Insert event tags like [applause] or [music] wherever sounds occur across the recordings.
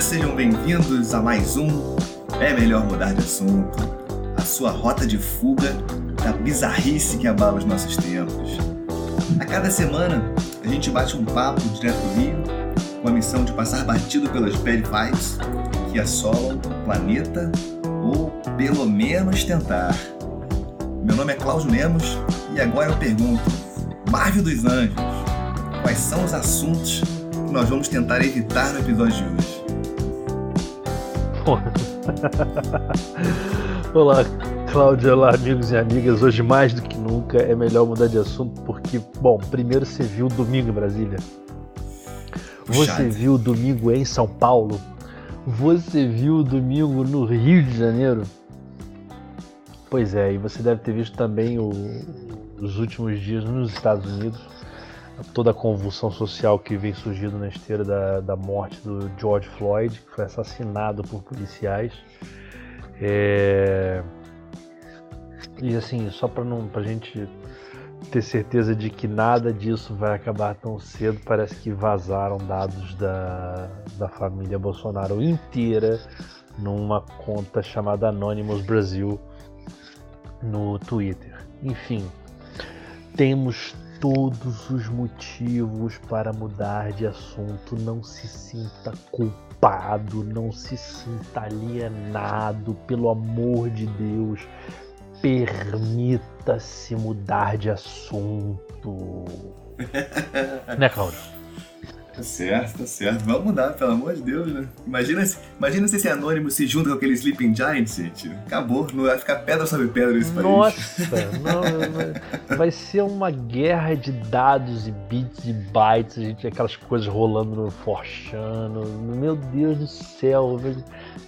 Sejam bem-vindos a mais um É Melhor Mudar de Assunto, a sua rota de fuga da bizarrice que abala os nossos tempos. A cada semana, a gente bate um papo direto do Rio, com a missão de passar batido pelas bad vibes que assolam o planeta, ou pelo menos tentar. Meu nome é Cláudio Lemos e agora eu pergunto, Marvel dos Anjos, quais são os assuntos que nós vamos tentar evitar no episódio de hoje? [laughs] Olá, Cláudia, olá, amigos e amigas. Hoje, mais do que nunca, é melhor mudar de assunto porque, bom, primeiro você viu domingo em Brasília. Você viu domingo em São Paulo. Você viu domingo no Rio de Janeiro. Pois é, e você deve ter visto também o, os últimos dias nos Estados Unidos toda a convulsão social que vem surgindo na esteira da, da morte do George Floyd, que foi assassinado por policiais. É... E assim, só para não gente ter certeza de que nada disso vai acabar tão cedo, parece que vazaram dados da, da família Bolsonaro inteira numa conta chamada Anonymous Brasil no Twitter. Enfim, temos todos os motivos para mudar de assunto. Não se sinta culpado, não se sinta alienado, pelo amor de Deus. Permita-se mudar de assunto. [laughs] né, Cláudio? Tá certo, tá certo. Vamos mudar, pelo amor de Deus, né? Imagina se, imagina se esse anônimo se junta com aquele Sleeping Giant, gente. Acabou, não vai ficar pedra sobre pedra nesse país. Nossa, não, vai ser uma guerra de dados e bits e bytes, gente, aquelas coisas rolando no Forchano. Meu Deus do céu,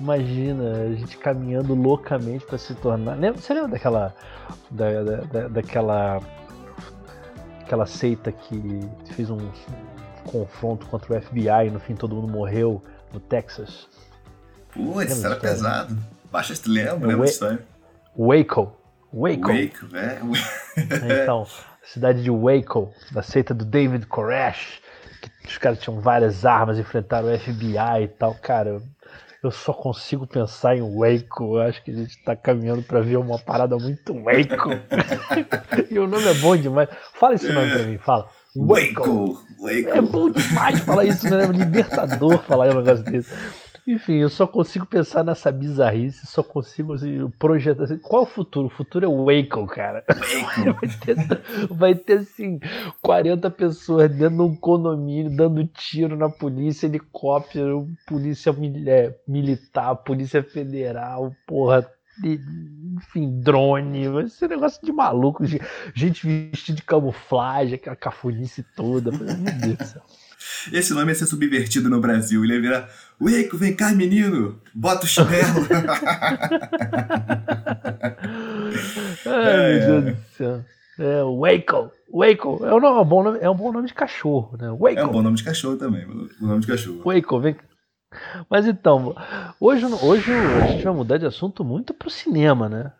imagina a gente caminhando loucamente para se tornar. Você lembra daquela. Da, da, daquela. aquela seita que fez um confronto contra o FBI e no fim todo mundo morreu no Texas. Putz, isso era pesado. Baixa te lembra, lembra história. Waco. Waco. Waco, [laughs] é. então, cidade de Waco, da seita do David Koresh, que os caras tinham várias armas, enfrentaram o FBI e tal. Cara, eu só consigo pensar em Waco. Eu acho que a gente tá caminhando para ver uma parada muito Waco. [laughs] [laughs] e o nome é bom demais. Fala esse nome pra mim, fala. Waco. Waco. É bom demais falar isso, né? Libertador falar um negócio desse. Enfim, eu só consigo pensar nessa bizarrice, só consigo assim, projetar. Assim, qual é o futuro? O futuro é o Waco, cara. [laughs] vai, ter, vai ter assim, 40 pessoas dentro de um condomínio dando tiro na polícia, helicóptero, polícia é, militar, polícia federal, porra, enfim, drone, vai ser um negócio de maluco, gente vestida de camuflagem, aquela cafunice toda. Meu Deus do céu. Esse nome ia ser subvertido no Brasil. Ele ia virar: Waco, vem cá, menino, bota o chinelo. [laughs] Ai, meu Deus do céu. É, Waco. Waco é um, é, um bom nome, é um bom nome de cachorro, né? Waco. É um bom nome de cachorro também. Um nome de cachorro. Waco, vem, mas então, hoje, hoje a gente vai mudar de assunto muito pro cinema, né?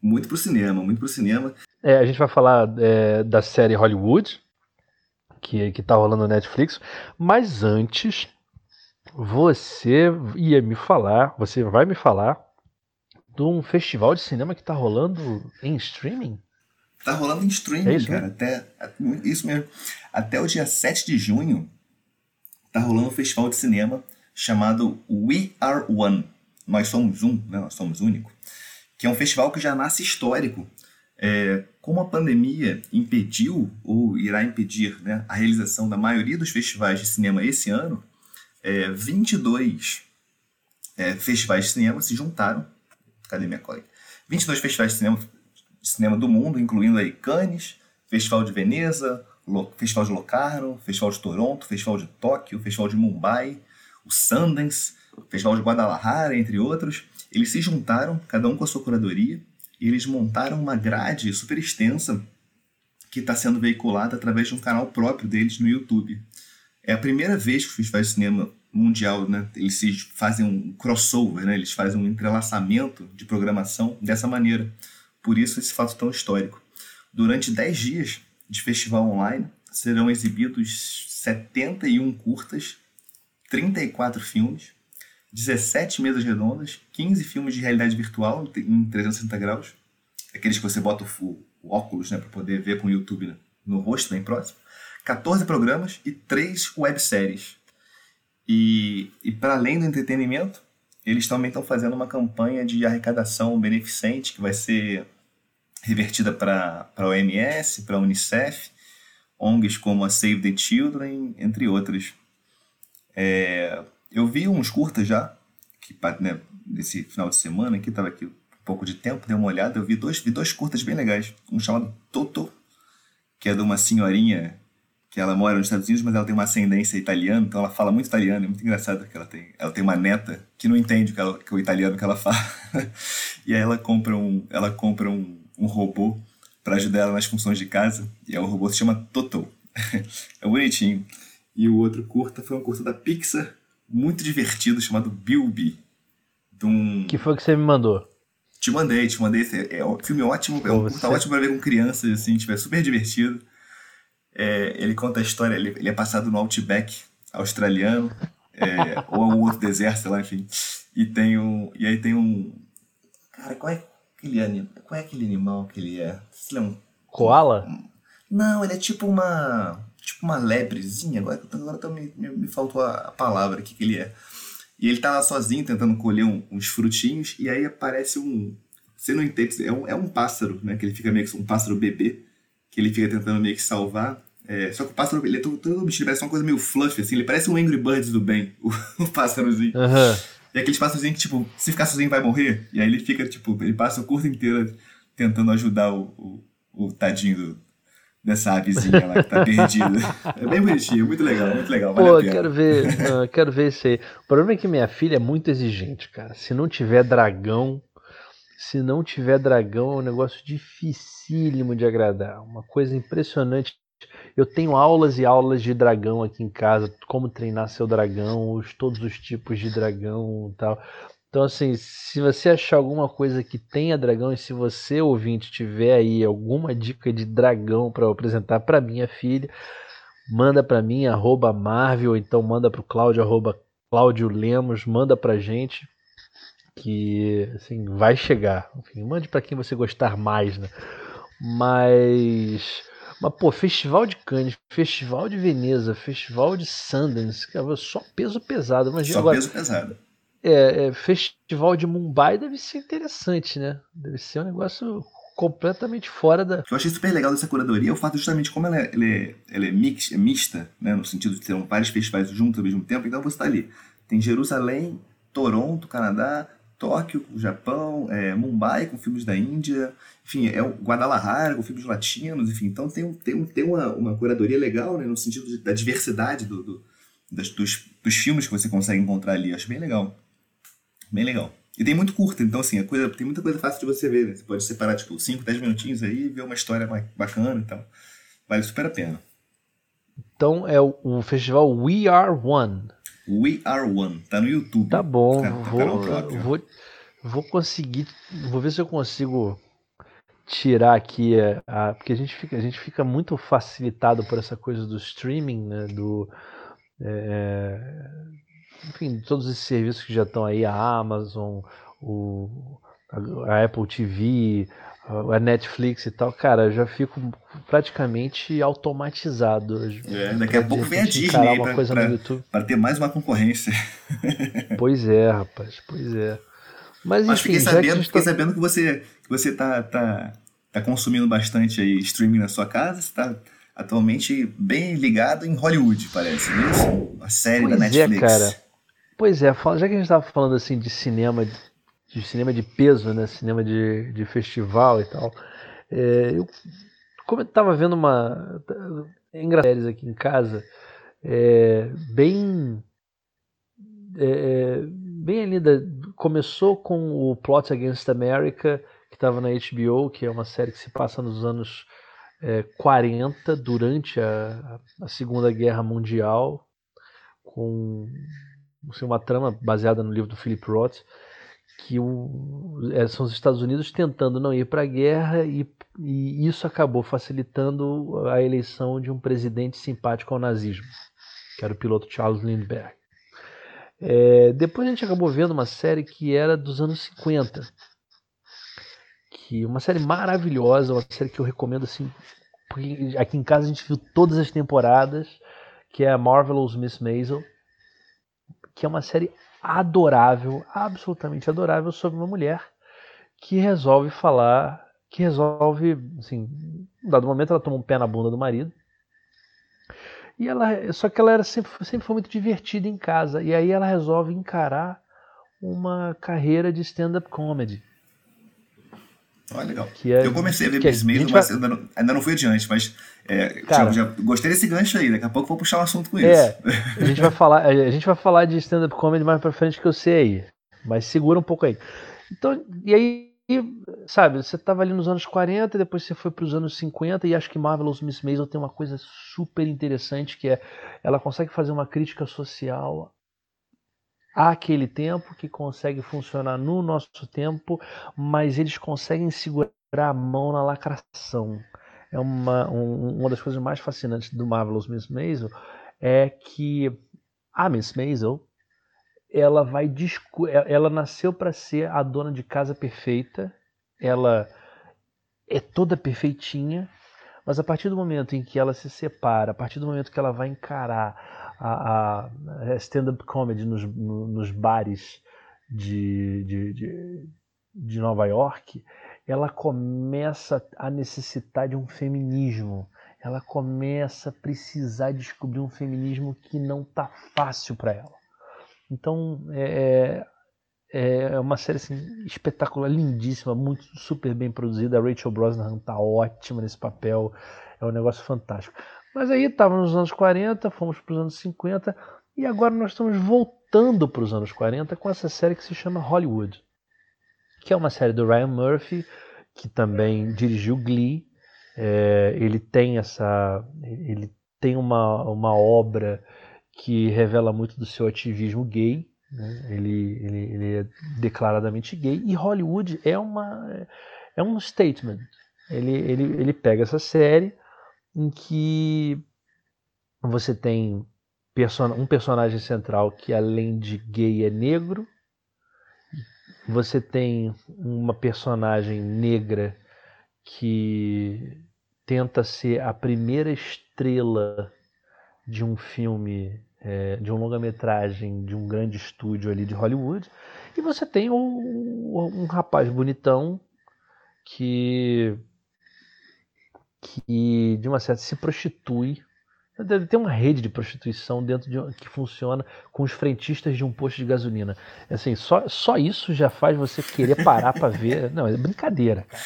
Muito pro cinema, muito pro cinema. É, a gente vai falar é, da série Hollywood, que, que tá rolando no Netflix, mas antes você ia me falar, você vai me falar de um festival de cinema que tá rolando em streaming? Tá rolando em streaming, é isso, cara. Né? Até, isso mesmo. Até o dia 7 de junho tá rolando um festival de cinema chamado We Are One. Nós somos um, né? nós somos único. Que é um festival que já nasce histórico. É, como a pandemia impediu ou irá impedir né, a realização da maioria dos festivais de cinema esse ano, é, 22 é, festivais de cinema se juntaram. Cadê minha colega? 22 festivais de cinema, de cinema do mundo, incluindo aí Cannes, Festival de Veneza, Festival de Locarno, Festival de Toronto, Festival de Tóquio, Festival de Mumbai, o Sundance, o Festival de Guadalajara, entre outros, eles se juntaram, cada um com a sua curadoria, e eles montaram uma grade super extensa que está sendo veiculada através de um canal próprio deles no YouTube. É a primeira vez que os festivais de cinema mundial, né, eles fazem um crossover, né, eles fazem um entrelaçamento de programação dessa maneira. Por isso esse fato tão histórico. Durante 10 dias de festival online, serão exibidos 71 curtas 34 filmes, 17 mesas redondas, 15 filmes de realidade virtual em 360 graus, aqueles que você bota o, o óculos né, para poder ver com o YouTube né, no rosto bem próximo, 14 programas e 3 webséries. E, e para além do entretenimento, eles também estão fazendo uma campanha de arrecadação beneficente que vai ser revertida para a OMS, para a Unicef, ONGs como a Save the Children, entre outras. É, eu vi uns curtas já, que né, nesse final de semana, que estava aqui um pouco de tempo, dei uma olhada, eu vi dois, vi dois curtas bem legais. Um chamado Toto, que é de uma senhorinha que ela mora nos Estados Unidos, mas ela tem uma ascendência italiana, então ela fala muito italiano, é muito engraçado que ela tem. Ela tem uma neta que não entende o, que ela, que o italiano que ela [laughs] fala. e aí ela compra um, ela compra um, um robô para ajudar ela nas funções de casa, e o robô se chama Toto. [laughs] é bonitinho. E o outro curta foi um curta da Pixar, muito divertido, chamado Bilby. Um... Que foi que você me mandou? Te mandei, te mandei. É um filme ótimo, é um curta ótimo para ver com crianças, assim, tiver super divertido. É, ele conta a história, ele, ele, é passado no Outback australiano, é, [laughs] ou algum outro deserto, sei lá, enfim. E tem um. E aí tem um. Cara, qual é aquele animal? Qual é aquele animal que ele é? Ele é um. Koala? Não, ele é tipo uma. Tipo uma lebrezinha. Agora, agora me, me, me faltou a, palavra aqui que ele é. E ele tá lá sozinho tentando colher um, uns frutinhos, e aí aparece um. Você não entende, é um, é um pássaro, né? Que ele fica meio que um pássaro bebê que ele fica tentando meio que salvar. É, só que o pássaro, ele é todo, todo bicho, ele parece uma coisa meio fluffy, assim, ele parece um Angry Birds do bem, [laughs] o, o pássarozinho. Uhum. E aqueles pássarozinhos que, tipo, se ficar sozinho vai morrer. E aí ele fica, tipo, ele passa o curso inteiro tentando ajudar o, o, o tadinho do, dessa avezinha lá que tá perdida. [laughs] É bem bonitinho, muito legal, muito legal. Vale Pô, quero ver, uh, quero ver isso aí. O problema é que minha filha é muito exigente, cara. Se não tiver dragão, se não tiver dragão, é um negócio dificílimo de agradar. Uma coisa impressionante. Eu tenho aulas e aulas de dragão aqui em casa, como treinar seu dragão, os, todos os tipos de dragão e tal. Então, assim, se você achar alguma coisa que tenha dragão e se você, ouvinte, tiver aí alguma dica de dragão para apresentar para minha filha, manda para mim, arroba Marvel, ou então manda para o Cláudio, arroba Cláudio Lemos, manda para gente que assim vai chegar. Enfim, mande para quem você gostar mais, né? Mas mas, pô, Festival de Cannes, Festival de Veneza, Festival de Sundance, cara, só peso pesado. Imagina só agora, peso pesado. É, é, Festival de Mumbai deve ser interessante, né? Deve ser um negócio completamente fora da. O que eu achei super legal dessa curadoria é o fato justamente como ela é, ela é, ela é, mix, é mista, né? No sentido de ter vários festivais juntos ao mesmo tempo. Então você está ali. Tem Jerusalém, Toronto, Canadá, Tóquio, Japão, é, Mumbai com filmes da Índia, enfim, é o Guadalajara com filmes latinos, enfim, então tem, tem, tem uma, uma curadoria legal, né, no sentido de, da diversidade do, do dos, dos filmes que você consegue encontrar ali, acho bem legal, bem legal. E tem muito curta, então assim, a coisa, tem muita coisa fácil de você ver, né? você pode separar tipo 5, 10 minutinhos aí e ver uma história bacana e tal, vale super a pena. Então é o, o festival We Are One. We Are One. Tá no YouTube. Tá bom. Tá, vou, vou, vou conseguir. Vou ver se eu consigo tirar aqui a, a, porque a gente fica a gente fica muito facilitado por essa coisa do streaming né do é, enfim todos esses serviços que já estão aí a Amazon o a Apple TV a Netflix e tal, cara, eu já fico praticamente automatizado. É, daqui a pouco vem a Disney uma pra, pra, no YouTube. para ter mais uma concorrência. [laughs] [laughs] Pois é, rapaz, pois é. Mas, Mas enfim, fiquei sabendo, que fiquei tá... sabendo que você, que você tá, tá, tá consumindo bastante aí streaming na sua casa, você tá atualmente bem ligado em Hollywood, parece, não é isso? A série pois da Netflix. É, cara. Pois é, já que a gente estava falando assim de cinema de cinema de peso, né? Cinema de, de festival e tal. É, eu, como eu tava vendo uma engraçadas aqui em casa, é, bem é, é, bem ali da, começou com o Plot Against America que estava na HBO, que é uma série que se passa nos anos é, 40 durante a, a Segunda Guerra Mundial com assim, uma trama baseada no livro do Philip Roth que o, é, são os Estados Unidos tentando não ir para a guerra e, e, isso acabou facilitando a eleição de um presidente simpático ao nazismo, que era o piloto Charles Lindbergh. É, depois a gente acabou vendo uma série que era dos anos 50. Que uma série maravilhosa, uma série que eu recomendo assim. Porque aqui em casa a gente viu todas as temporadas, que é a Marvelous Miss Maisel, que é uma série adorável, absolutamente adorável sobre uma mulher que resolve falar, que resolve, assim, em dado momento ela toma um pé na bunda do marido e ela, só que ela era sempre, sempre foi muito divertida em casa. E aí ela resolve encarar uma carreira de stand-up comedy. Olha, legal. É, eu comecei a ver Miss Maisel, mas vai... ainda, não, ainda não fui adiante, mas é, Cara, já, já, gostei desse gancho aí, daqui a pouco vou puxar um assunto com é, isso. A gente vai falar, a gente vai falar de stand-up comedy mais pra frente que eu sei aí. Mas segura um pouco aí. Então, e aí sabe, você estava ali nos anos 40, depois você foi para os anos 50 e acho que Marvelous Miss Maisel tem uma coisa super interessante que é ela consegue fazer uma crítica social àquele tempo que consegue funcionar no nosso tempo, mas eles conseguem segurar a mão na lacração. É uma, um, uma das coisas mais fascinantes do Marvelous Miss Maisel é que a Miss Maisel ela vai é, ela nasceu para ser a dona de casa perfeita. Ela é toda perfeitinha, mas a partir do momento em que ela se separa, a partir do momento que ela vai encarar a, a stand-up comedy nos, nos bares de, de, de, de Nova York, ela começa a necessitar de um feminismo. Ela começa a precisar descobrir um feminismo que não tá fácil para ela. Então é, é, é uma série assim, espetacular, lindíssima, muito super bem produzida. A Rachel Brosnahan tá ótima nesse papel, é um negócio fantástico. Mas aí estávamos nos anos 40, fomos para os anos 50 e agora nós estamos voltando para os anos 40 com essa série que se chama Hollywood, que é uma série do Ryan Murphy, que também dirigiu Glee. É, ele tem essa, ele tem uma, uma obra que revela muito do seu ativismo gay. Né? Ele, ele, ele é declaradamente gay. E Hollywood é, uma, é um statement. Ele, ele, ele pega essa série em que você tem um personagem central que, além de gay, é negro. Você tem uma personagem negra que tenta ser a primeira estrela de um filme, é, de um longa-metragem de um grande estúdio ali de Hollywood, e você tem um rapaz bonitão que que de uma certa se prostitui. Deve ter uma rede de prostituição dentro de que funciona com os frentistas de um posto de gasolina. Assim, só, só isso já faz você querer parar para ver. [laughs] Não, é brincadeira, cara.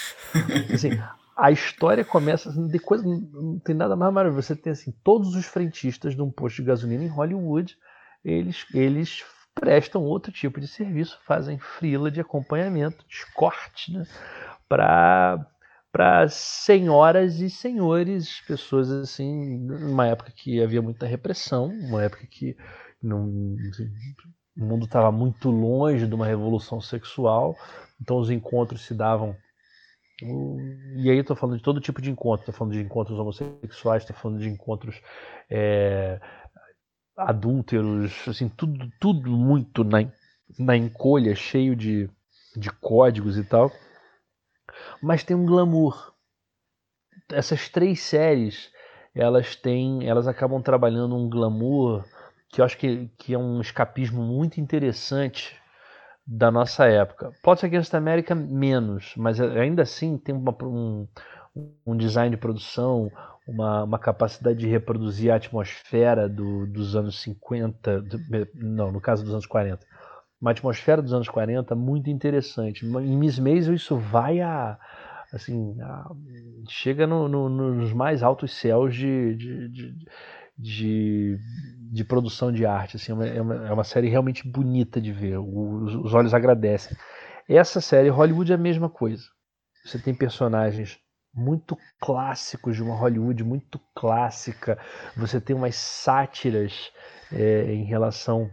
Assim, a história começa assim, de coisa, não tem nada mais maravilhoso. Você tem assim, todos os frentistas de um posto de gasolina em Hollywood, eles, eles prestam outro tipo de serviço, fazem frila de acompanhamento, de escorte, né, para para senhoras e senhores, pessoas assim, numa época que havia muita repressão, uma época que não, o mundo estava muito longe de uma revolução sexual, então os encontros se davam e aí estou falando de todo tipo de encontro, estou falando de encontros homossexuais, estou falando de encontros é, adúlteros, assim, tudo, tudo muito na, na encolha, cheio de, de códigos e tal. Mas tem um glamour. Essas três séries, elas têm, elas acabam trabalhando um glamour que eu acho que, que é um escapismo muito interessante da nossa época. Pode ser Against America menos, mas ainda assim tem uma, um, um design de produção, uma, uma, capacidade de reproduzir a atmosfera do, dos anos 50, do, não, no caso dos anos 40. Uma atmosfera dos anos 40 muito interessante. Em Miss Maisel isso vai a assim, a, chega no, no, nos mais altos céus de, de, de de, de produção de arte. Assim, é, uma, é, uma, é série realmente bonita de ver, os, os olhos agradecem. Essa série, Hollywood, é a mesma coisa. Você tem personagens muito clássicos de uma Hollywood muito clássica. Você tem umas sátiras é, em relação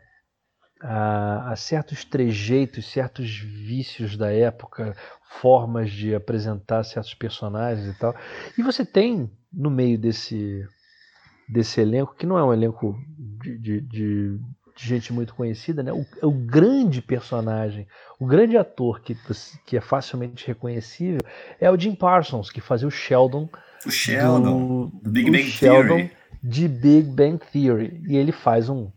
a, a, certos trejeitos, certos vícios da época, formas de apresentar certos personagens e tal. E você tem no meio desse desse elenco, que não é um elenco de, de, de de gente muito conhecida, né? O, o, grande personagem, o grande ator que, que é facilmente reconhecível é o Jim Parsons, que fazia o Sheldon. O Sheldon, do, do Big Bang Sheldon Theory. De Big Bang Theory. E ele faz um.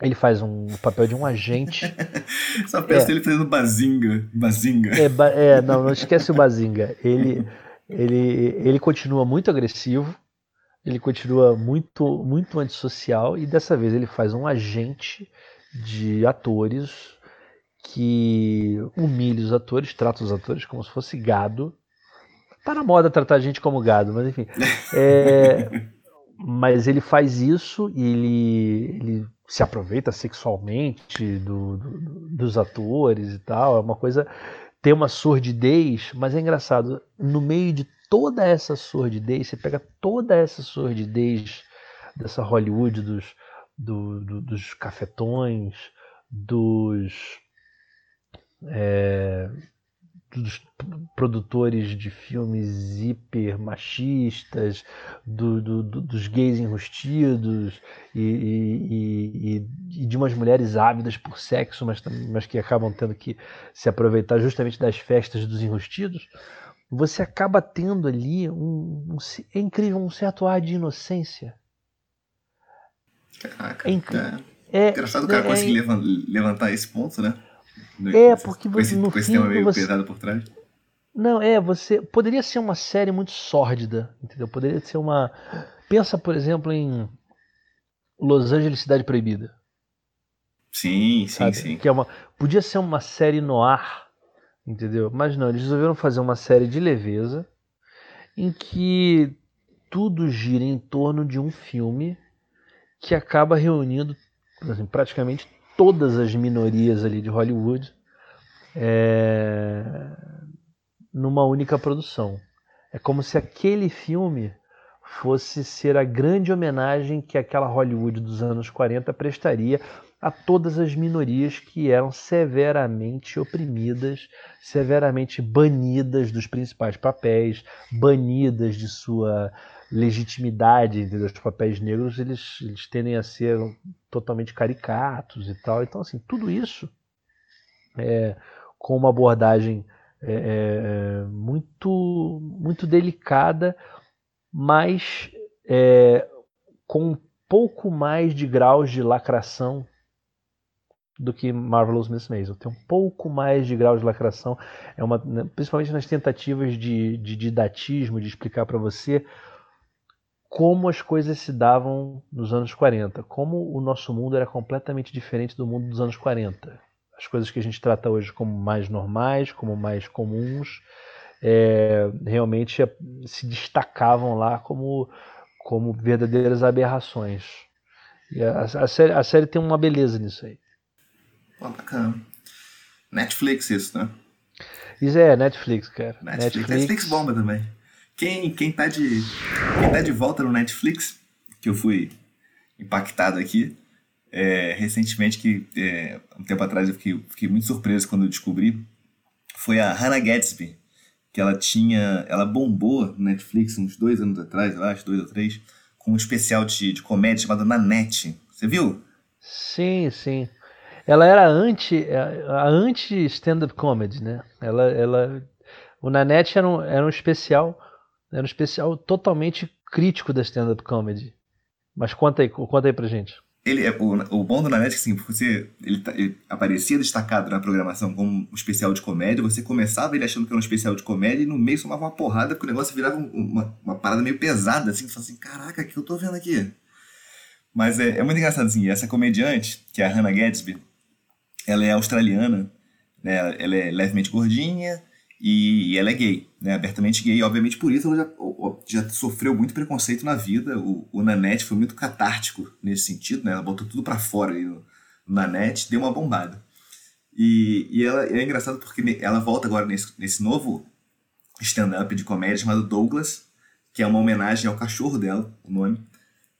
Ele faz um papel de um agente. [laughs] Só pensa é, ele fazendo Bazinga. Bazinga. É, é, não, não esquece o Bazinga. Ele, ele, ele continua muito agressivo ele continua muito, muito antissocial e dessa vez ele faz um agente de atores que humilha os atores, trata os atores como se fosse gado. Tá na moda tratar a gente como gado, mas enfim. É, [laughs] mas ele faz isso e ele, ele se aproveita sexualmente do, do, dos atores e tal. É uma coisa. Tem uma sordidez, mas é engraçado. No meio de toda essa sordidez, você pega toda essa sordidez dessa Hollywood, dos, do, do, dos cafetões, dos, é, dos produtores de filmes hiper machistas, do, do, dos gays enrustidos e, e, e, e, de umas mulheres ávidas por sexo, mas, mas que acabam tendo que se aproveitar justamente das festas dos enrustidos você acaba tendo ali um, um, é incrível um certo ar de inocência. Caraca, é, incrível. É, é engraçado o cara é, conseguir levantar esse ponto, né? É, porque você, no com esse tema meio você, pesado por trás. Não, é, você poderia ser uma série muito sórdida, entendeu? Poderia ser uma pensa, por exemplo, em Los Angeles Cidade Proibida. Sim, sim, sim. Que é uma podia ser uma série no ar Entendeu? Mas não, eles resolveram fazer uma série de leveza em que tudo gira em torno de um filme que acaba reunindo assim, praticamente todas as minorias ali de Hollywood é, numa única produção. É como se aquele filme fosse ser a grande homenagem que aquela Hollywood dos anos 40 prestaria a todas as minorias que eram severamente oprimidas, severamente banidas dos principais papéis, banidas de sua legitimidade dos papéis negros, eles, eles tendem a ser totalmente caricatos e tal. Então, assim, tudo isso é, com uma abordagem é, é, muito, muito delicada, mas é, com um pouco mais de graus de lacração do que Marvelous Miss Maisel. Tem um pouco mais de grau de lacração, é uma, né, principalmente nas tentativas de, de didatismo, de explicar para você como as coisas se davam nos anos 40, como o nosso mundo era completamente diferente do mundo dos anos 40. As coisas que a gente trata hoje como mais normais, como mais comuns, é, realmente se destacavam lá como, como verdadeiras aberrações. E a, a, série, a série tem uma beleza nisso aí. Pô, bacana. Netflix isso, né? Isso é Netflix, cara. Netflix, Netflix. Netflix bomba também. Quem, quem, tá de, quem tá de volta no Netflix, que eu fui impactado aqui, é, recentemente, que é, um tempo atrás eu fiquei, fiquei muito surpreso quando eu descobri, foi a Hannah Gadsby, que ela tinha, ela bombou no Netflix uns dois anos atrás, eu acho, dois ou três, com um especial de, de comédia chamado Nanette. Você viu? Sim, sim. Ela era anti, a anti stand-up comedy, né? Ela, ela, o Nanette era um, era um especial, era um especial totalmente crítico da stand-up comedy. Mas conta aí, conta aí pra gente. Ele é o, o bom do Nanette é que assim, você ele, tá, ele, aparecia destacado na programação como um especial de comédia, você começava ele achando que era um especial de comédia e no meio somava uma porrada porque o negócio virava uma, uma parada meio pesada, assim, você assim, caraca, o que eu tô vendo aqui? Mas é, é muito engraçado, assim, essa comediante, que é a Hannah Gadsby, ela é australiana, né? ela é levemente gordinha e, ela é gay, né? abertamente gay. Obviamente por isso ela já, já sofreu muito preconceito na vida. O, o Nanette foi muito catártico nesse sentido, né? ela botou tudo para fora ali no, no Nanette, deu uma bombada. E, e ela é engraçado porque ela volta agora nesse, nesse novo stand-up de comédia chamado Douglas, que é uma homenagem ao cachorro dela, o nome.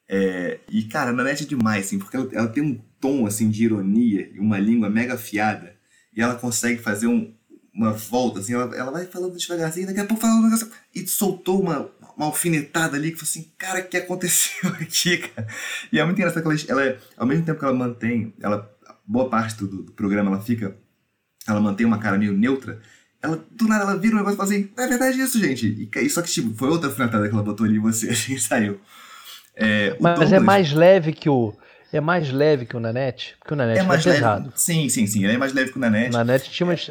É, e, cara, a Nanette é demais, assim, porque ela, ela, tem um tom, assim, de ironia e uma língua mega afiada. E ela consegue fazer um, uma volta, assim, ela, ela vai falando devagarzinho, daqui a pouco fala um negócio, e soltou uma, uma alfinetada ali, que falou assim, cara, o que aconteceu [laughs] aqui, cara? E é muito engraçado que ela, ela ao mesmo tempo que ela mantém, ela, boa parte do, do programa ela fica, ela mantém uma cara meio neutra, ela, do nada, ela vira um negócio e fala assim, é verdade isso, gente. E, só que, tipo, foi outra alfinetada que ela botou ali em você, [laughs] assim, saiu. É, Mas Douglas, é mais leve que o... É mais leve que o Nanete? Porque o Nanete é mais pesado. Leve, sim, sim, sim. Ele é mais leve que o Nanete. O Nanete tinha umas...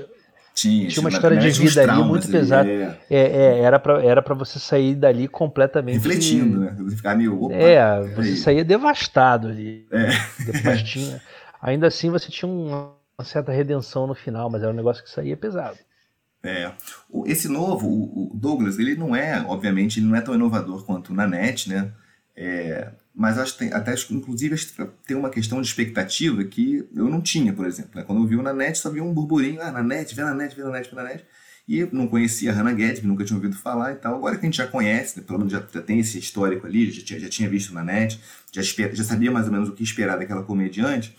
Tinha, tinha uma história de vida ali muito pesada. É. é, é, era para era pra você sair dali completamente. Refletindo, né? Ficar meio. Opa, é, você saía devastado ali. É. Depois tinha. Ainda assim você tinha uma certa redenção no final, mas era um negócio que saía pesado. É. Esse novo, o Douglas, ele não é, obviamente, ele não é tão inovador quanto o Nanete, né? É, mas acho tem, até inclusive tem uma questão de expectativa que eu não tinha, por exemplo. Né? Quando eu vi o Nanete, só vi um burburinho, ah, Nanete, vê Nanete, vê Nanete, vê Nanete. E não conhecia a Hannah Gadsby, nunca tinha ouvido falar e tal. Agora que a gente já conhece, né? pelo menos já, já, tem esse histórico ali, já tinha, já tinha visto na net, já, já sabia mais ou menos o que esperar daquela comediante,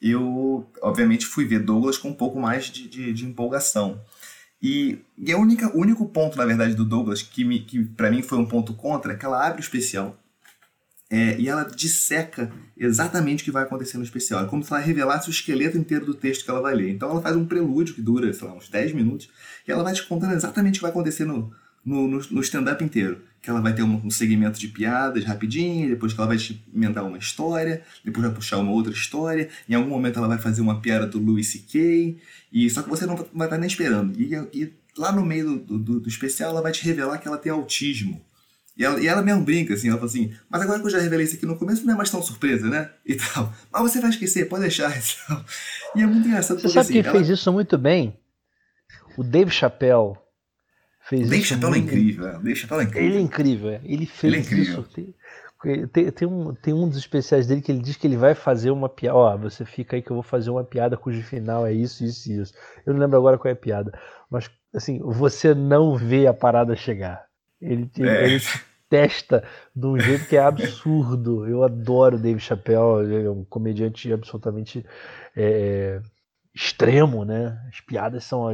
eu, obviamente, fui ver Douglas com um pouco mais de, de, de empolgação. E, e a única, o único ponto, na verdade, do Douglas que, que para mim foi um ponto contra é que ela abre o especial é, e ela disseca exatamente o que vai acontecer no especial. É como se ela revelasse o esqueleto inteiro do texto que ela vai ler. Então ela faz um prelúdio que dura, sei lá, uns 10 minutos, e ela vai te contando exatamente o que vai acontecer no, no, no, no stand-up inteiro. Que ela vai ter um, um, segmento de piadas rapidinho, depois que ela vai te emendar uma história, depois vai puxar uma outra história, em algum momento ela vai fazer uma piada do Louis C.K., e só que você não vai estar nem esperando. E, e lá no meio do, do, do especial ela vai te revelar que ela tem autismo. E ela, e ela mesmo brinca, assim, ela fala assim, mas agora que eu já revelei isso aqui no começo, não é mais tão surpresa, né? E tal. Mas você vai esquecer, pode deixar [laughs] e tal. E é muito engraçado. Você porque, sabe assim, quem ela... fez isso muito bem? O Dave Chappelle fez Dave isso. Chappelle é incrível, é. Dave Chappelle é incrível. Ele é incrível, é. Ele fez ele é isso. Tem, tem, tem, um, tem um dos especiais dele que ele diz que ele vai fazer uma piada. Ó, você fica aí que eu vou fazer uma piada cujo final é isso, isso e isso. Eu não lembro agora qual é a piada. Mas, assim, você não vê a parada chegar. Ele, é. ele [laughs] testa de um jeito que é absurdo. Eu adoro Dave Chappelle, ele é um comediante absolutamente é, extremo, né? As piadas são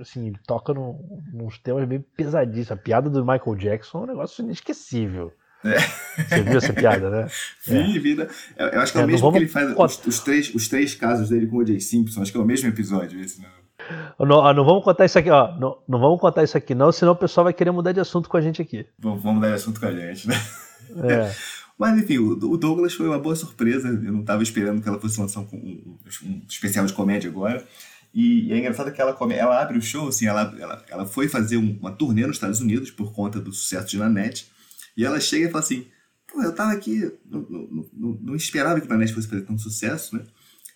assim, ele toca num, nos temas bem pesadíssimos. A piada do Michael Jackson é um negócio inesquecível. É. Você viu essa piada, né? [laughs] Vi, é. vi. Né? Eu, acho que é, o mesmo que ele faz os, os, três, os três casos dele com o Jay Simpson. Acho que é o mesmo episódio esse, né? Não, não, vamos contar isso aqui, ó. Não, não vamos contar isso aqui, não, senão o pessoal vai querer mudar de assunto com a gente aqui. Vamos, mudar de assunto com a gente, né? É. [laughs] Mas enfim, o, Douglas foi uma boa surpresa. Eu não estava esperando que ela fosse lançar um, um, um especial de comédia agora. E, e, é engraçado que ela, come, ela abre o show, assim, ela, ela, ela foi fazer um, uma turnê nos Estados Unidos por conta do sucesso de Nanette. E ela chega e fala assim: Pô, eu tava aqui, não, não, não, não esperava que Nanette fosse fazer tanto sucesso, né?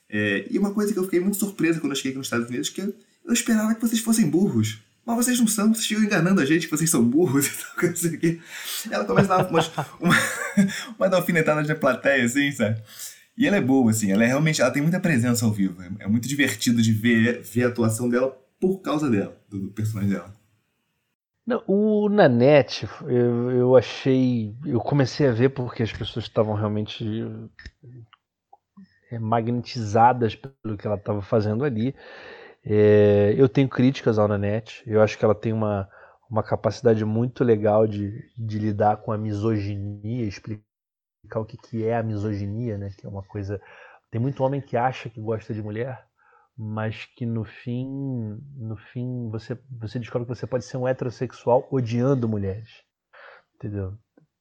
É, e uma coisa que eu fiquei muito surpresa quando eu cheguei aqui nos Estados Unidos, que eu esperava que vocês fossem burros. Mas vocês não são, vocês ficam enganando a gente que vocês são burros [laughs] e tal, Ela começa a dar umas, [laughs] uma, uma alfinetada de plateia, assim, sabe? E ela é boa, assim, ela é realmente, ela tem muita presença ao vivo. É, é muito divertido de ver, ver a atuação dela por causa dela, do, do personagem dela. Não, o Nanette, eu, eu achei. Eu comecei a ver porque as pessoas estavam realmente magnetizadas pelo que ela estava fazendo ali. É, eu tenho críticas ao Nanette, eu acho que ela tem uma, uma capacidade muito legal de, de lidar com a misoginia, explicar o que, que é a misoginia, né? que é uma coisa. Tem muito homem que acha que gosta de mulher, mas que no fim, no fim você, você descobre que você pode ser um heterossexual odiando mulheres, entendeu?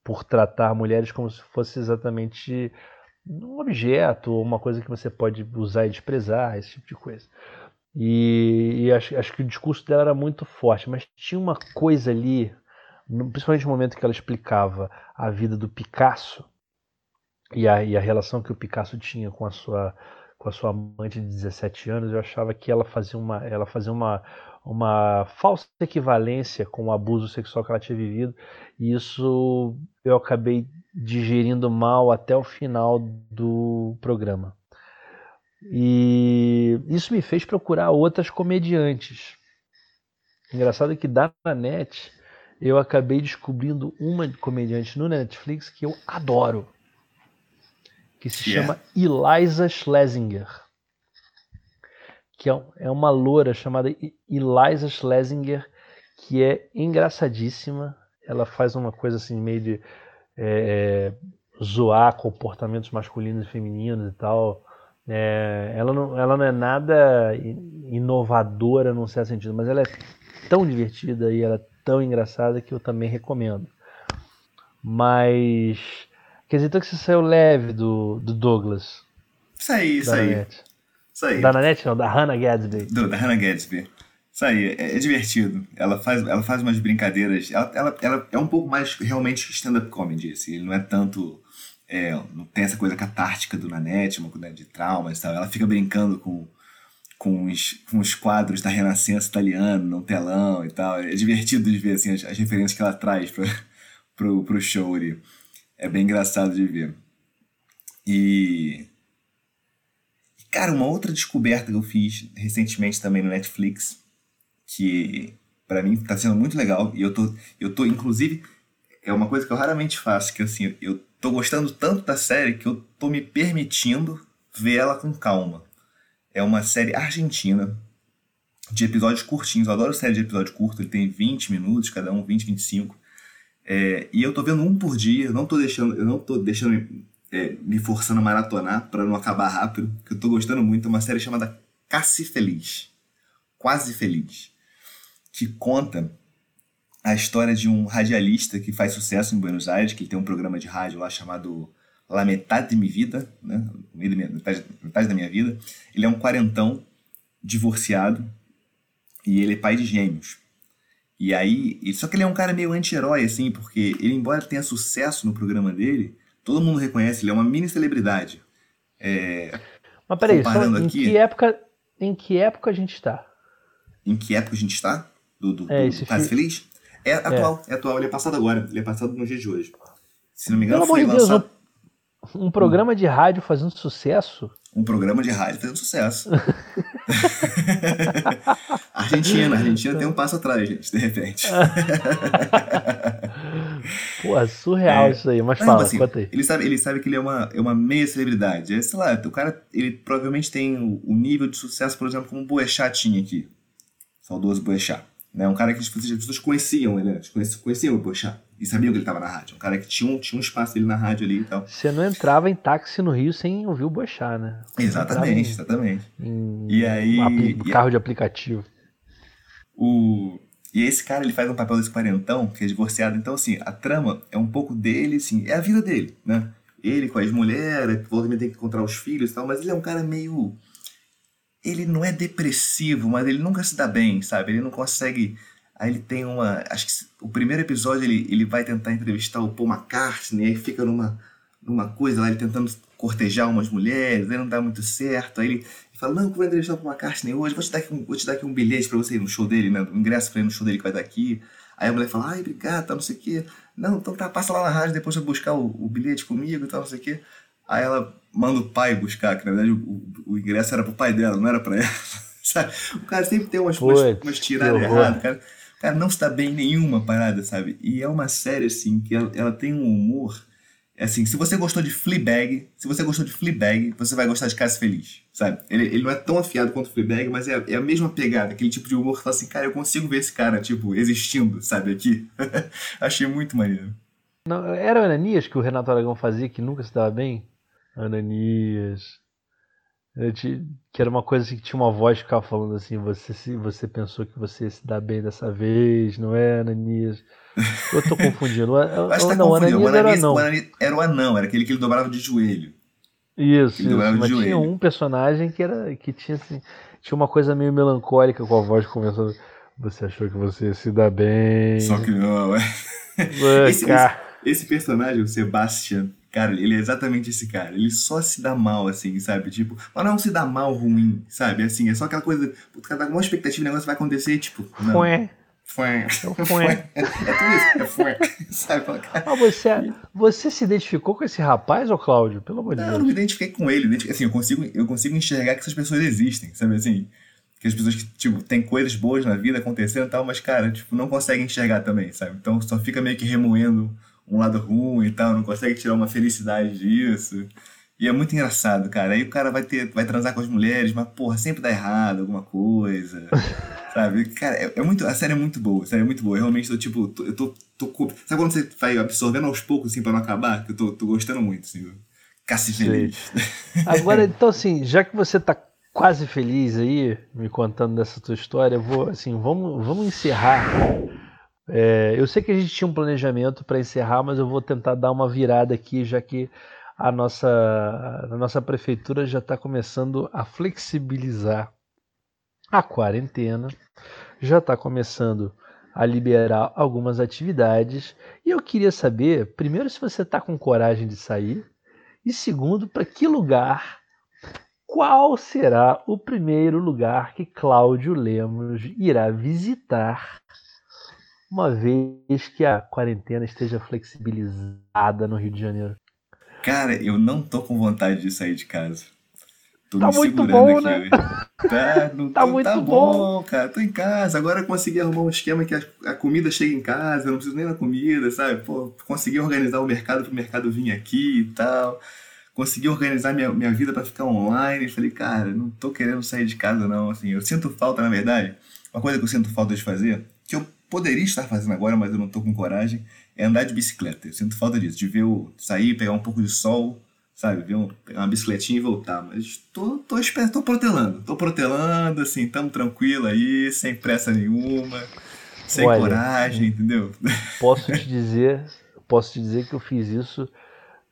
Por tratar mulheres como se fosse exatamente um objeto uma coisa que você pode usar e desprezar, esse tipo de coisa. E, e acho, acho, que o discurso dela era muito forte, mas tinha uma coisa ali, principalmente no momento que ela explicava a vida do Picasso e a, e a relação que o Picasso tinha com a sua com a sua amante de 17 anos, eu achava que ela fazia uma, ela fazia uma, uma falsa equivalência com o abuso sexual que ela tinha vivido, e isso eu acabei digerindo mal até o final do programa. E isso me fez procurar outras comediantes. Engraçado é que da net eu acabei descobrindo uma comediante no Netflix que eu adoro, que se yeah. chama Eliza Schlesinger, que é, é uma loura chamada Eliza Schlesinger, que é engraçadíssima. Ela faz uma coisa assim, meio de é, é zoar comportamentos masculinos e femininos e tal. É, ela, não, ela não é nada inovadora num certo sentido, mas ela é tão divertida e ela é tão engraçada que eu também recomendo. Mas. Quer dizer, então que você saiu leve do, do Douglas. Isso aí, isso aí. Isso aí. Da Nanette não, da Hannah Gadsby. Do, da Hannah Gadsby. Isso aí, é, é, divertido. Ela faz, ela faz umas brincadeiras. Ela, ela, ela é um pouco mais realmente stand-up comedy, assim. Ele não é tanto. É, não tem essa coisa catártica do Nanette, uma coisa de traumas e tal. Ela fica brincando com, com, os, com os quadros da Renascença italiana no telão e tal. É divertido de ver assim, as, as referências que ela traz para pro, pro show ali. É bem engraçado de ver. E. Cara, uma outra descoberta que eu fiz recentemente também no Netflix, que para mim tá sendo muito legal, e eu tô, eu tô, inclusive, é uma coisa que eu raramente faço, que assim, eu tô gostando tanto da série que eu tô me permitindo ver ela com calma. É uma série argentina, de episódios curtinhos. Eu adoro série de episódio curto, ele tem 20 minutos, cada um 20, 25. É, e eu tô vendo um por dia, não tô deixando, eu não tô deixando é, me forçando a maratonar para não acabar rápido, que eu tô gostando muito. É uma série chamada Cassi Feliz. Quase Feliz. Que conta a história de um radialista que faz sucesso em Buenos Aires, que tem um programa de rádio lá chamado La Metade de Minha Vida, né? metade, metade da minha vida. Ele é um quarentão divorciado e ele é pai de gêmeos. E aí, só que ele é um cara meio anti-herói, assim, porque ele, embora tenha sucesso no programa dele, todo mundo reconhece, ele é uma mini celebridade. É, Mas peraí, só, em, aqui, que época, em que época a gente está? Em que época a gente está? Do, do, é, do Quase Feliz? É atual, é. é. atual, ele é passado agora, ele é passado no dia de hoje. Se não me engano, Pelo foi lançado... Deus, um programa hum. de rádio fazendo sucesso. Um programa de rádio fazendo sucesso. [laughs] Argentina, Argentina tem um passo atrás, gente, de repente. [laughs] Pô, surreal é. isso aí, mas, mas fala, assim, conta aí. Ele sabe, ele sabe que ele é uma, é uma meia celebridade. É, sei lá, o cara, ele provavelmente tem o, o nível de sucesso, por exemplo, como o Boechat tinha aqui. Saudoso Boechat. Né? Um cara que as pessoas conheciam, ele conheciam, conheciam o Boechat e sabiam que ele estava na rádio. Um cara que tinha um, tinha um espaço dele na rádio ali e tal. Você não entrava em táxi no Rio sem ouvir o Boechat, né? Exatamente, em, exatamente. Em e aí... Um carro e, de aplicativo. O... E esse cara, ele faz um papel desse quarentão, que é divorciado. Então, assim, a trama é um pouco dele, assim, é a vida dele, né? Ele com as mulheres, volta tem que encontrar os filhos e tal, mas ele é um cara meio... Ele não é depressivo, mas ele nunca se dá bem, sabe? Ele não consegue Aí ele tem uma. Acho que o primeiro episódio ele, ele vai tentar entrevistar o Paul McCartney, aí fica numa, numa coisa lá, ele tentando cortejar umas mulheres, aí não dá muito certo. Aí ele fala: Não, eu vou entrevistar o McCartney hoje, vou te dar aqui um, vou te dar aqui um bilhete pra você ir no show dele, né? Um ingresso pra ir no show dele que vai estar aqui. Aí a mulher fala: Ai, obrigado, tá, não sei o quê. Não, então tá, passa lá na rádio depois pra buscar o, o bilhete comigo e tal, não sei o quê. Aí ela manda o pai buscar, que na verdade o, o, o ingresso era pro pai dela, não era pra ela. [laughs] Sabe? O cara sempre tem umas, umas, umas tiradas erradas, cara. Cara, não está bem em nenhuma parada, sabe? E é uma série, assim, que ela, ela tem um humor. É assim, se você gostou de Fleabag, se você gostou de Fleabag, você vai gostar de Casa Feliz, sabe? Ele, ele não é tão afiado quanto Fleabag, mas é, é a mesma pegada, aquele tipo de humor que fala assim, cara, eu consigo ver esse cara, tipo, existindo, sabe, aqui. [laughs] Achei muito maneiro. Não, era o Ananias que o Renato Aragão fazia, que nunca se dava bem? Ananias que era uma coisa assim, que tinha uma voz que ficava falando assim, você se você pensou que você ia se dar bem dessa vez, não é, Ananias? Eu tô confundindo. [laughs] Acho que tá não, o Ananias, era o anão. Era o anão, era aquele que ele dobrava de joelho. Isso, isso. mas joelho. tinha um personagem que era que tinha assim, tinha uma coisa meio melancólica com a voz começando. Você achou que você ia se dar bem? Só que não, é. Esse, esse, esse personagem, o Sebastian, Cara, ele é exatamente esse cara. Ele só se dá mal, assim, sabe? Tipo, mas não se dá mal ruim, sabe? Assim, é só aquela coisa. O cara tá com uma expectativa, o negócio vai acontecer tipo. Não. Fué. Fué. Fué. É tudo isso, é fué. [laughs] Sabe? Ah, você, você se identificou com esse rapaz, ô Cláudio? Pelo amor de Deus. Não, eu não me identifiquei com ele. Assim, eu consigo, eu consigo enxergar que essas pessoas existem, sabe? Assim, que as pessoas que, tipo, tem coisas boas na vida acontecendo e tal, mas, cara, tipo, não conseguem enxergar também, sabe? Então só fica meio que remoendo um lado ruim e tal, não consegue tirar uma felicidade disso. E é muito engraçado, cara. Aí o cara vai ter, vai transar com as mulheres, mas, porra, sempre dá errado alguma coisa. [laughs] sabe? Cara, é, é, muito. A série é muito boa, a série é muito boa. Eu realmente tô, tipo, tô, eu tô, tô. Sabe quando você vai absorvendo aos poucos, assim, pra não acabar? Que eu tô, tô gostando muito, assim. Casse feliz. [laughs] Agora, [laughs] então, assim, já que você tá quase feliz aí, me contando dessa tua história, eu vou, assim, vamos, vamos encerrar. É, eu sei que a gente tinha um planejamento para encerrar, mas eu vou tentar dar uma virada aqui, já que a nossa, a nossa prefeitura já está começando a flexibilizar a quarentena, já está começando a liberar algumas atividades. E eu queria saber, primeiro, se você está com coragem de sair, e segundo, para que lugar, qual será o primeiro lugar que Cláudio Lemos irá visitar uma vez que a quarentena esteja flexibilizada no Rio de Janeiro? Cara, eu não tô com vontade de sair de casa. Tô tá muito bom, né? Tá, não [laughs] tá tô, muito tá bom. bom. cara. Tô em casa. Agora eu consegui arrumar um esquema que a, a, comida chega em casa, eu não preciso nem da comida, sabe? Pô, consegui organizar o mercado pro mercado vir aqui e tal. Consegui organizar minha, minha vida para ficar online. Falei, cara, não tô querendo sair de casa, não. Assim, eu sinto falta, na verdade. Uma coisa que eu sinto falta de fazer, que eu poderia estar fazendo agora, mas eu não tô com coragem, é andar de bicicleta. Eu sinto falta disso, de ver o, sair, pegar um pouco de sol, sabe? Ver um, pegar uma bicicletinha e voltar. Mas tô, tô, tô, tô protelando. Tô protelando, assim, tamo tranquilo aí, sem pressa nenhuma, sem Olha, coragem, entendeu? [laughs] Posso te dizer, posso te dizer que eu fiz isso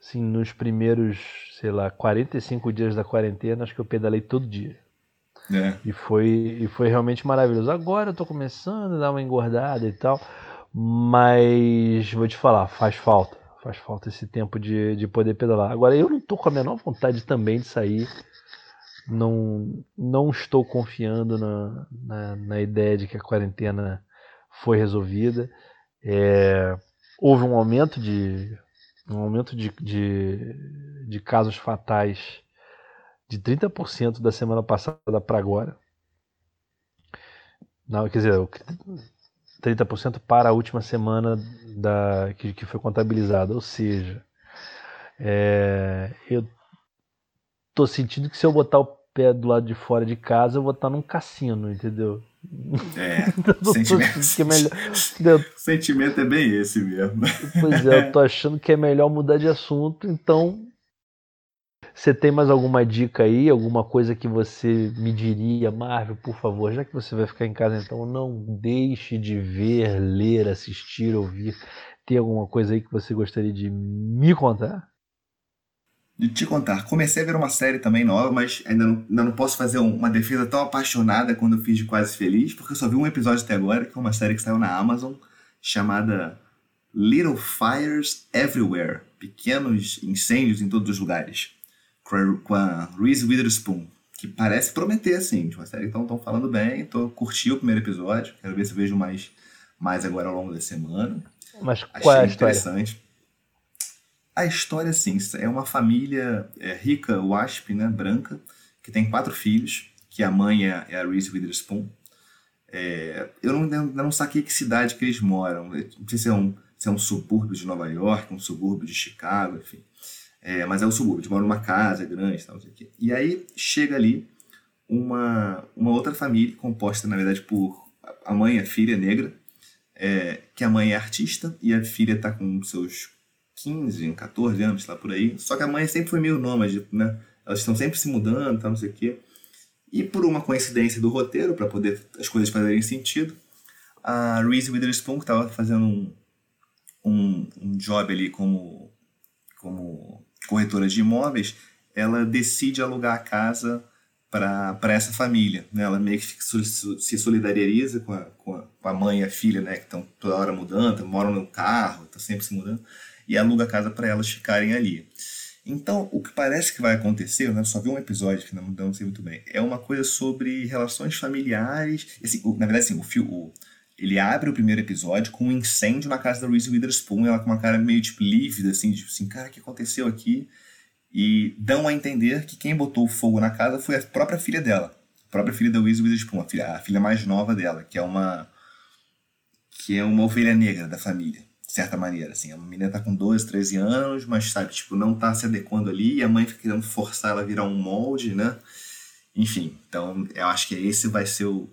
assim, nos primeiros, sei lá, 45 dias da quarentena, acho que eu pedalei todo dia. É. E, foi, e foi realmente maravilhoso. Agora eu tô começando a dar uma engordada e tal. Mas vou te falar, faz falta. Faz falta esse tempo de, de poder pedalar. Agora, eu não estou com a menor vontade também de sair. Não, não estou confiando na, na, na ideia de que a quarentena foi resolvida. É, houve um aumento de um aumento de, de, de casos fatais de 30% da semana passada para agora. Não, quer dizer, 30% para a última semana da, que, que foi contabilizada. Ou seja, é, eu tô sentindo que se eu botar o pé do lado de fora de casa, eu vou estar num cassino, entendeu? É, [laughs] sentimento, é melhor, sentimento é bem esse mesmo. Pois é, eu tô [laughs] achando que é melhor mudar de assunto, então você tem mais alguma dica aí, alguma coisa que você me diria, Marvel, por favor, já que você vai ficar em casa, então não deixe de ver, ler, assistir, ouvir. Tem alguma coisa aí que você gostaria de me contar? De te contar. Comecei a ver uma série também nova, mas ainda não, ainda não posso fazer uma defesa tão apaixonada quando eu fiz de Quase Feliz, porque eu só vi um episódio até agora, que é uma série que saiu na Amazon, chamada Little Fires Everywhere Pequenos Incêndios em Todos os Lugares com a Reese Witherspoon, que parece prometer, assim, de uma série que estão falando bem. Tô, curti o primeiro episódio, quero ver se vejo mais, mais agora ao longo da semana. Mas Achei qual é a interessante. História? A história, sim, é uma família é, rica, wasp, né, branca, que tem quatro filhos, que a mãe é, é a Reese Witherspoon. É, eu não, não, não saquei que cidade que eles moram. Não sei se é, um, se é um subúrbio de Nova York, um subúrbio de Chicago, enfim. É, mas é o subúrbio, moram numa casa grande tal, não sei o quê. E aí chega ali uma, uma outra família, composta, na verdade, por a mãe e a filha negra, é, que a mãe é artista e a filha está com seus 15, 14 anos, lá por aí. Só que a mãe sempre foi meio nômade, né? Elas estão sempre se mudando, tal, não sei o quê. E por uma coincidência do roteiro, para poder as coisas fazerem sentido, a Reese Witherspoon, que estava fazendo um, um, um job ali como, como corretora de imóveis, ela decide alugar a casa para essa família. Né? Ela meio que se solidariza com a, com a, com a mãe e a filha, né? que estão toda hora mudando, moram no carro, estão sempre se mudando, e aluga a casa para elas ficarem ali. Então, o que parece que vai acontecer, né? só vi um episódio que não, não sei muito bem, é uma coisa sobre relações familiares. Assim, na verdade, assim, o, o, ele abre o primeiro episódio com um incêndio na casa da Reese Witherspoon, ela com uma cara meio tipo lívida, assim, tipo assim, cara, o que aconteceu aqui? E dão a entender que quem botou fogo na casa foi a própria filha dela, a própria filha da Reese Witherspoon, a filha, a filha mais nova dela, que é uma que é uma ovelha negra da família, certa maneira, assim. A menina tá com 12, 13 anos, mas, sabe, tipo, não tá se adequando ali e a mãe fica querendo forçar ela a virar um molde, né? Enfim, então eu acho que esse vai ser o,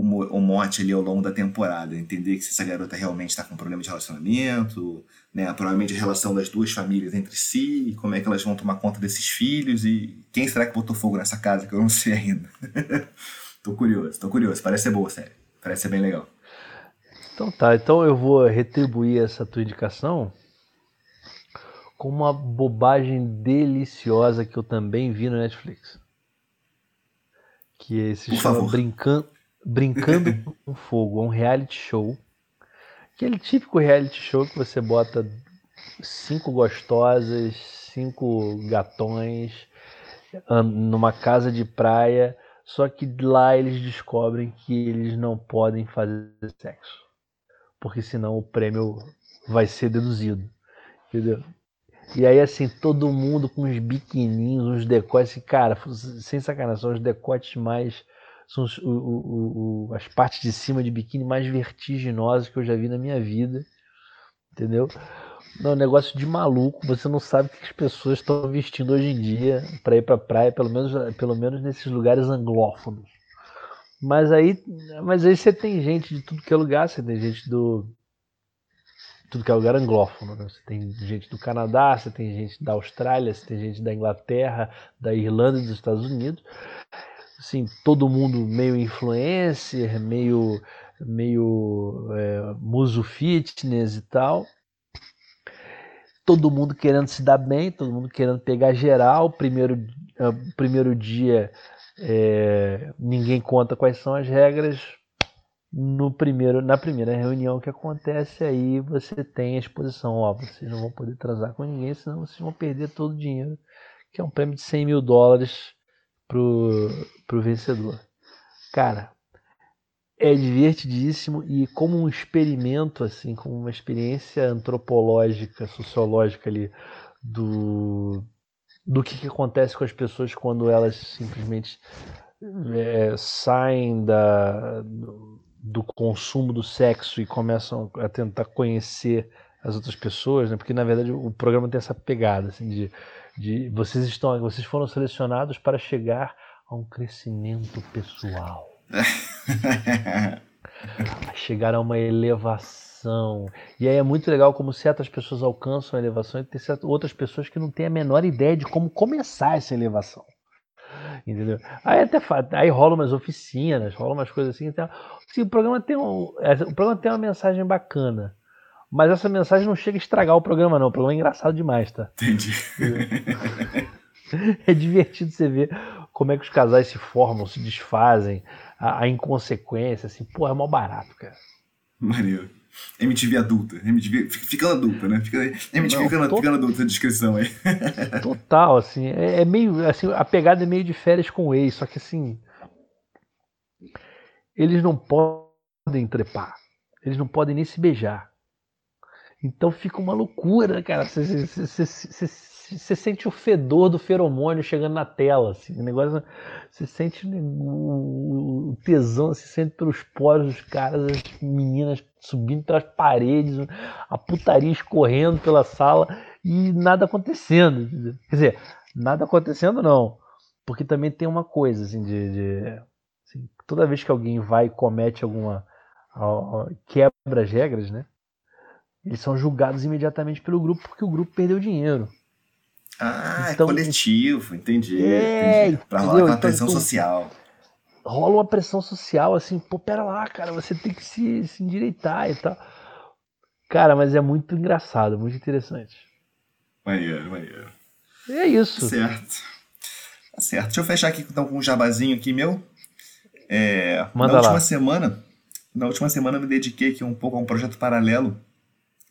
o, mote ali ao longo da temporada. Entender que se essa garota realmente está com problema de relacionamento, né? Provavelmente a relação das duas famílias entre si, como é que elas vão tomar conta desses filhos e quem será que botou fogo nessa casa que eu não [laughs] sei ainda. tô curioso, tô curioso. Parece ser boa série. Parece ser bem legal. Então tá, então eu vou retribuir essa tua indicação com uma bobagem deliciosa que eu também vi no Netflix. Que se Por chama favor. Brincando, Brincando [laughs] com Fogo, é um reality show. Aquele típico reality show que você bota cinco gostosas, cinco gatões numa casa de praia, só que lá eles descobrem que eles não podem fazer sexo porque senão o prêmio vai ser deduzido. Entendeu? E aí, assim, todo mundo com uns biquininhos, uns decotes, cara, sem sacanagem, são os decotes mais. São os, o, o, o, as partes de cima de biquíni mais vertiginosas que eu já vi na minha vida. Entendeu? Não, é um negócio de maluco. Você não sabe o que as pessoas estão vestindo hoje em dia para ir para praia, pelo menos, pelo menos nesses lugares anglófonos. Mas aí, mas aí você tem gente de tudo que é lugar, você tem gente do tudo que é lugar anglófono, né? Você tem gente do Canadá, você tem gente da Austrália, você tem gente da Inglaterra, da Irlanda e dos Estados Unidos. Assim, todo mundo meio influencer, meio meio é, muso fitness e tal. Todo mundo querendo se dar bem, todo mundo querendo pegar geral. Primeiro, uh, primeiro dia é, ninguém conta quais são as regras. No primeiro, na primeira reunião que acontece, aí você tem a exposição. Ó, vocês não vão poder transar com ninguém, senão vocês vão perder todo o dinheiro, que é um prêmio de 100 mil dólares pro, pro vencedor. Cara, é divertidíssimo e como um experimento, assim, como uma experiência antropológica, sociológica ali do do que, que acontece com as pessoas quando elas simplesmente é, saem da, do consumo do sexo e começam a tentar conhecer as outras pessoas, né? Porque na verdade o programa tem essa pegada assim de, de vocês estão, vocês foram selecionados para chegar a um crescimento pessoal, a [laughs] chegar a uma elevação. E aí é muito legal como certas pessoas alcançam a elevação e tem certas, outras pessoas que não têm a menor ideia de como começar essa elevação. Entendeu? Aí até aí rola umas oficinas, rola umas coisas assim. Então, assim o, programa tem um, é, o programa tem uma mensagem bacana. Mas essa mensagem não chega a estragar o programa, não. O programa é engraçado demais, tá? Entendi. [laughs] É divertido você ver como é que os casais se formam, se desfazem, a, a inconsequência, assim, pô, é mal barato, cara. Maneiro. MTV adulta. MTV ficando adulta, né? Fica, MTV Não, ficando, to... ficando adulta, a descrição aí. [laughs] Total, assim. É, é, meio. Assim, a pegada é meio de férias com o ex, só que assim. Eles não podem trepar. Eles não podem nem se beijar. Então fica uma loucura, cara. Você você sente o fedor do feromônio chegando na tela, assim, o negócio, você sente o, tesão, se sente pelos poros dos caras, as meninas subindo pelas paredes, a putaria escorrendo pela sala e nada acontecendo. Quer dizer, nada acontecendo não, porque também tem uma coisa assim de, de assim, toda vez que alguém vai e comete alguma quebra as regras, né? Eles são julgados imediatamente pelo grupo porque o grupo perdeu dinheiro. Ah, é então, é coletivo, entendi. É, entendi. Pra rolar aquela então, pressão então, social. Rola uma pressão social, assim, pô, pera lá, cara, você tem que se, se endireitar e tal. Cara, mas é muito engraçado, muito interessante. Maneiro, maneiro. E é isso. Certo. Tá certo. Deixa eu fechar aqui então, com um jabazinho aqui meu. É, Manda na lá. última semana, na última semana eu me dediquei aqui um pouco a um projeto paralelo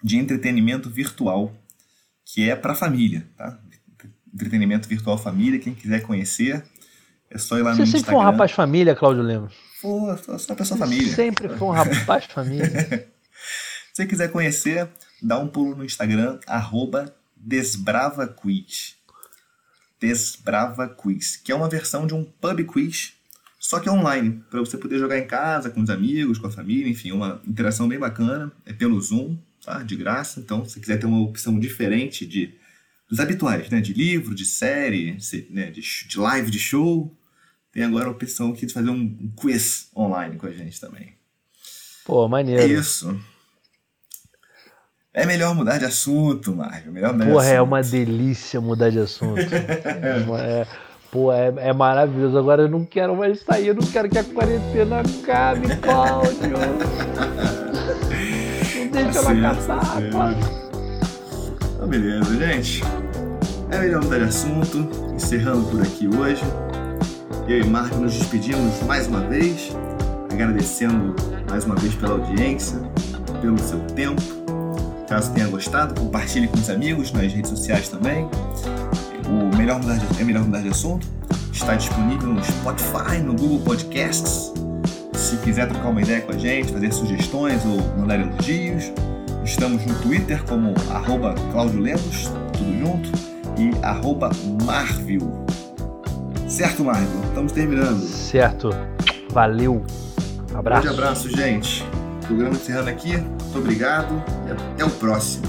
de entretenimento virtual, que é para família, tá? Entretenimento Virtual Família. Quem quiser conhecer, é só ir lá Você no Instagram. Você sempre foi um rapaz família, Cláudio Lemos? Pô, sou uma pessoa família. Sempre foi um rapaz família. [laughs] Se você quiser conhecer, dá um pulo no Instagram, arroba DesbravaQuiz. DesbravaQuiz, que é uma versão de um pub quiz, só que online, para você poder jogar em casa, com os amigos, com a família, enfim, uma interação bem bacana. É pelo Zoom, tá? De graça. Então, se quiser ter uma opção diferente de dos habituais, né? De livro, de série, né? de, de live, de show, tem agora a opção aqui de fazer um, quiz online com a gente também. Pô, maneiro. É isso. É melhor mudar de assunto, Marvel. Melhor mudar Porra, é uma delícia mudar de assunto. [laughs] é, pô, é, é, maravilhoso. Agora eu não quero mais sair, eu não quero que a quarentena acabe, Cláudio. [laughs] ela acabar, é. Cláudio. Então, beleza, gente. É melhor mudar de assunto. Encerrando por aqui hoje. Eu e Marco nos despedimos mais uma vez, agradecendo mais uma vez pela audiência, pelo seu tempo. Caso tenha gostado, compartilhe com os amigos nas redes sociais também. O Melhor Mudar de, é Melhor Mudar de Assunto está disponível no Spotify, no Google Podcasts. Se quiser trocar uma ideia com a gente, fazer sugestões ou mandar elogios, estamos no Twitter como arroba Claudio Lemos, tudo junto, e arroba Marvel. Certo, Marvel? Estamos terminando. Certo. Valeu. Abraço. Um grande abraço, gente. Programa encerrando aqui. Muito obrigado e até o próximo.